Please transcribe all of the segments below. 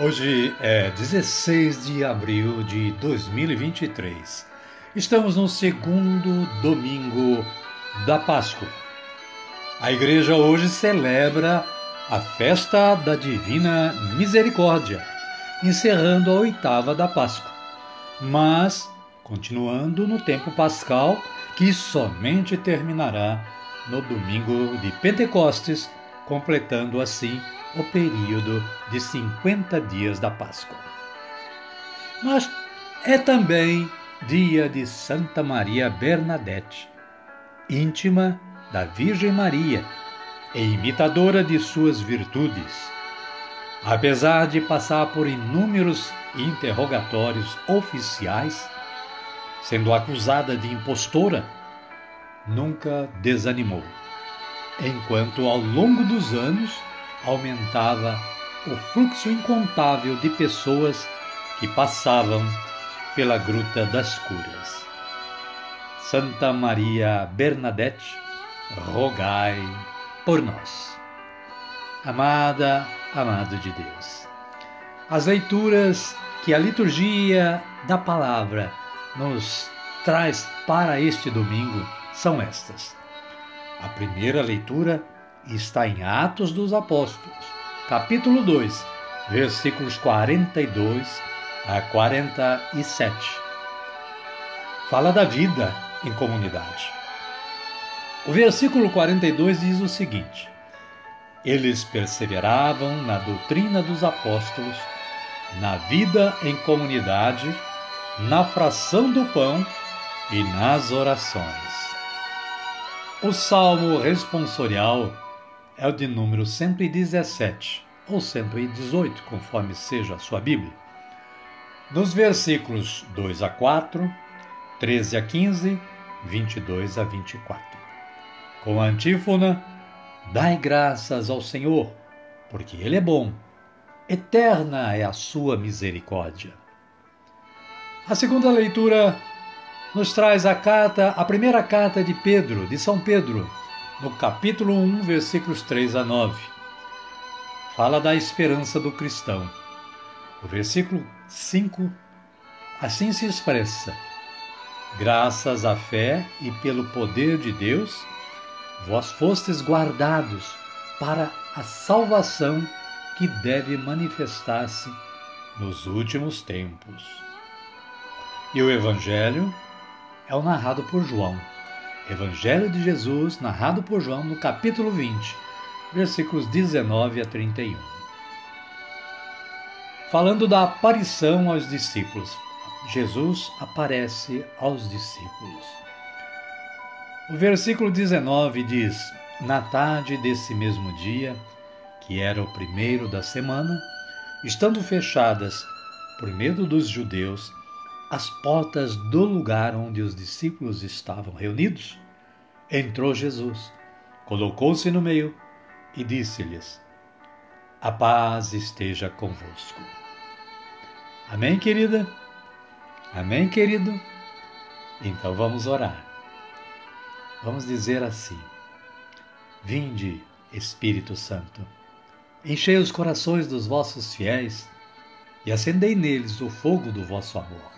Hoje é 16 de abril de 2023. Estamos no segundo domingo da Páscoa. A igreja hoje celebra a festa da Divina Misericórdia, encerrando a oitava da Páscoa, mas continuando no tempo pascal, que somente terminará no domingo de Pentecostes, completando assim o período de 50 dias da Páscoa. Mas é também dia de Santa Maria Bernadette, íntima da Virgem Maria e imitadora de suas virtudes. Apesar de passar por inúmeros interrogatórios oficiais, sendo acusada de impostora, nunca desanimou, enquanto ao longo dos anos aumentava o fluxo incontável de pessoas que passavam pela Gruta das Curas. Santa Maria Bernadette, rogai por nós. Amada, amado de Deus, as leituras que a liturgia da palavra nos traz para este domingo são estas. A primeira leitura está em Atos dos Apóstolos, capítulo 2, versículos 42 a 47. Fala da vida em comunidade. O versículo 42 diz o seguinte: Eles perseveravam na doutrina dos apóstolos, na vida em comunidade, na fração do pão e nas orações. O salmo responsorial é o de número 117 ou 118, conforme seja a sua Bíblia. Nos versículos 2 a 4, 13 a 15, 22 a 24. Com a antífona: Dai graças ao Senhor, porque Ele é bom, eterna é a sua misericórdia. A segunda leitura nos traz a carta, a primeira carta de Pedro, de São Pedro, no capítulo 1, versículos 3 a 9. Fala da esperança do cristão. O versículo 5 assim se expressa: Graças à fé e pelo poder de Deus, vós fostes guardados para a salvação que deve manifestar-se nos últimos tempos. E o Evangelho é o narrado por João Evangelho de Jesus, narrado por João no capítulo 20, versículos 19 a 31. Falando da aparição aos discípulos, Jesus aparece aos discípulos. O versículo 19 diz: Na tarde desse mesmo dia, que era o primeiro da semana, estando fechadas, por medo dos judeus, as portas do lugar onde os discípulos estavam reunidos, entrou Jesus, colocou-se no meio e disse-lhes: A paz esteja convosco. Amém, querida? Amém, querido? Então vamos orar. Vamos dizer assim: Vinde, Espírito Santo, enchei os corações dos vossos fiéis e acendei neles o fogo do vosso amor.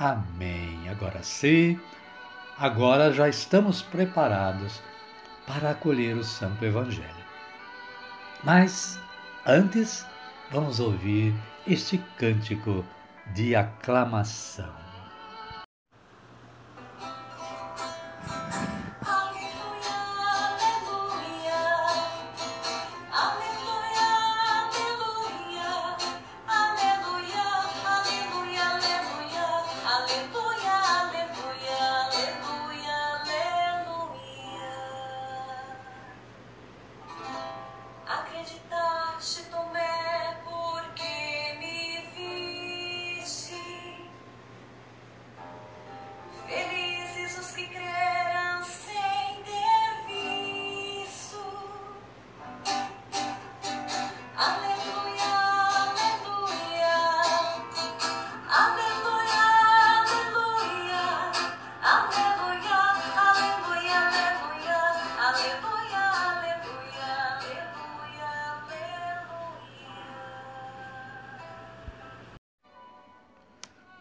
Amém. Agora sim, agora já estamos preparados para acolher o Santo Evangelho. Mas, antes, vamos ouvir este cântico de aclamação.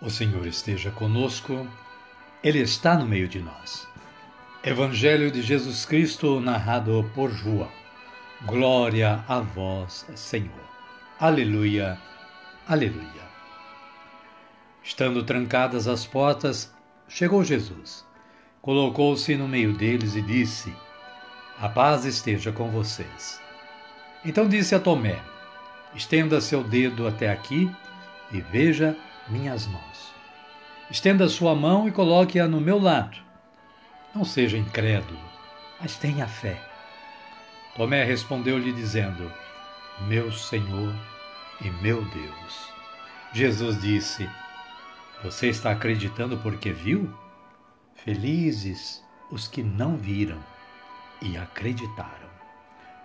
O Senhor esteja conosco, Ele está no meio de nós. Evangelho de Jesus Cristo, narrado por João. Glória a vós, Senhor. Aleluia, aleluia. Estando trancadas as portas, chegou Jesus. Colocou-se no meio deles e disse: A paz esteja com vocês. Então disse a Tomé: Estenda seu dedo até aqui e veja minhas mãos. Estenda sua mão e coloque-a no meu lado. Não seja incrédulo, mas tenha fé. Tomé respondeu-lhe, dizendo: Meu Senhor e meu Deus. Jesus disse: Você está acreditando porque viu? Felizes os que não viram e acreditaram.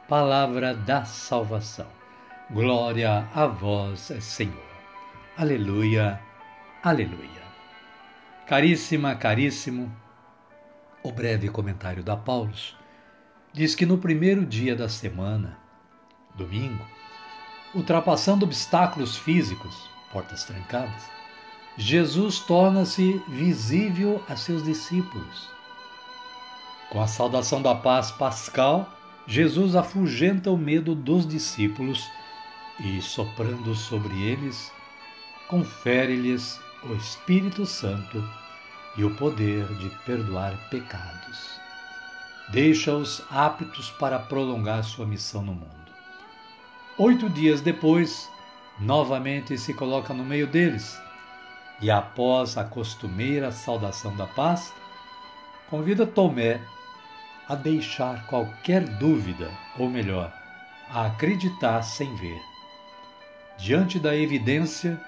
Palavra da salvação. Glória a vós, Senhor. Aleluia, aleluia. Caríssima, caríssimo, o breve comentário da Paulus diz que no primeiro dia da semana, domingo, ultrapassando obstáculos físicos, portas trancadas, Jesus torna-se visível a seus discípulos. Com a saudação da paz pascal, Jesus afugenta o medo dos discípulos e, soprando sobre eles, confere-lhes o Espírito Santo e o poder de perdoar pecados. Deixa-os aptos para prolongar sua missão no mundo. Oito dias depois, novamente se coloca no meio deles e, após a costumeira saudação da paz, convida Tomé a deixar qualquer dúvida, ou melhor, a acreditar sem ver. Diante da evidência,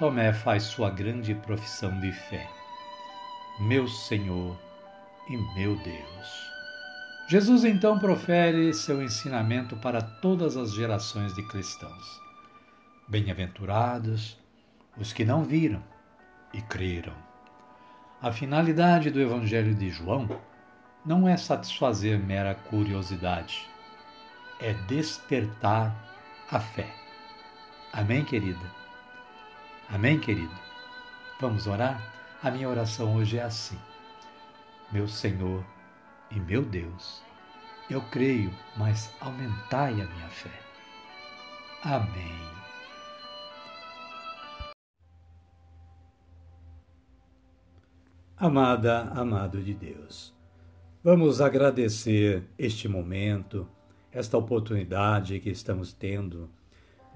Tomé faz sua grande profissão de fé. Meu Senhor e meu Deus. Jesus então profere seu ensinamento para todas as gerações de cristãos. Bem-aventurados os que não viram e creram. A finalidade do Evangelho de João não é satisfazer mera curiosidade, é despertar a fé. Amém, querida? Amém, querido? Vamos orar? A minha oração hoje é assim. Meu Senhor e meu Deus, eu creio, mas aumentai a minha fé. Amém. Amada, amado de Deus, vamos agradecer este momento, esta oportunidade que estamos tendo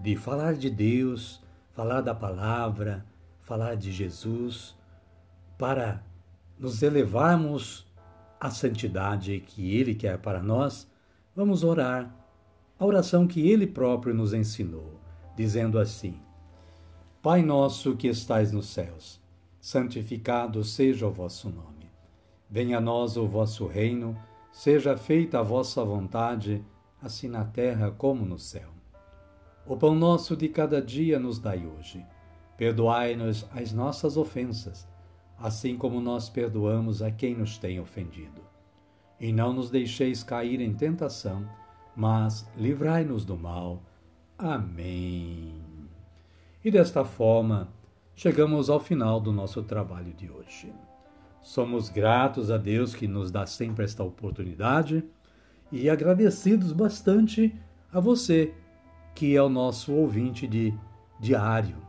de falar de Deus falar da palavra, falar de Jesus, para nos elevarmos à santidade que Ele quer para nós, vamos orar a oração que Ele próprio nos ensinou, dizendo assim: Pai nosso que estais nos céus, santificado seja o vosso nome. Venha a nós o vosso reino, seja feita a vossa vontade, assim na terra como no céu. O pão nosso de cada dia nos dai hoje. Perdoai-nos as nossas ofensas, assim como nós perdoamos a quem nos tem ofendido. E não nos deixeis cair em tentação, mas livrai-nos do mal. Amém. E desta forma, chegamos ao final do nosso trabalho de hoje. Somos gratos a Deus que nos dá sempre esta oportunidade e agradecidos bastante a você, que é o nosso ouvinte de diário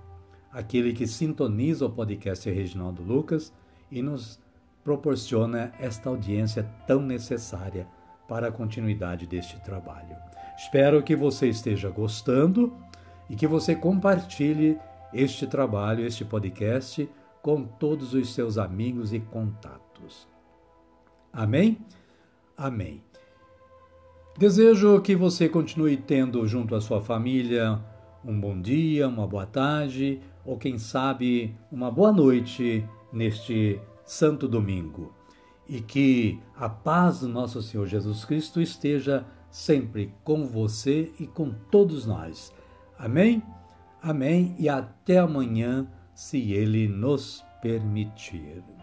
aquele que sintoniza o podcast Reginaldo Lucas e nos proporciona esta audiência tão necessária para a continuidade deste trabalho. Espero que você esteja gostando e que você compartilhe este trabalho, este podcast, com todos os seus amigos e contatos. Amém? Amém. Desejo que você continue tendo junto à sua família um bom dia, uma boa tarde ou quem sabe uma boa noite neste santo domingo. E que a paz do nosso Senhor Jesus Cristo esteja sempre com você e com todos nós. Amém? Amém e até amanhã, se Ele nos permitir.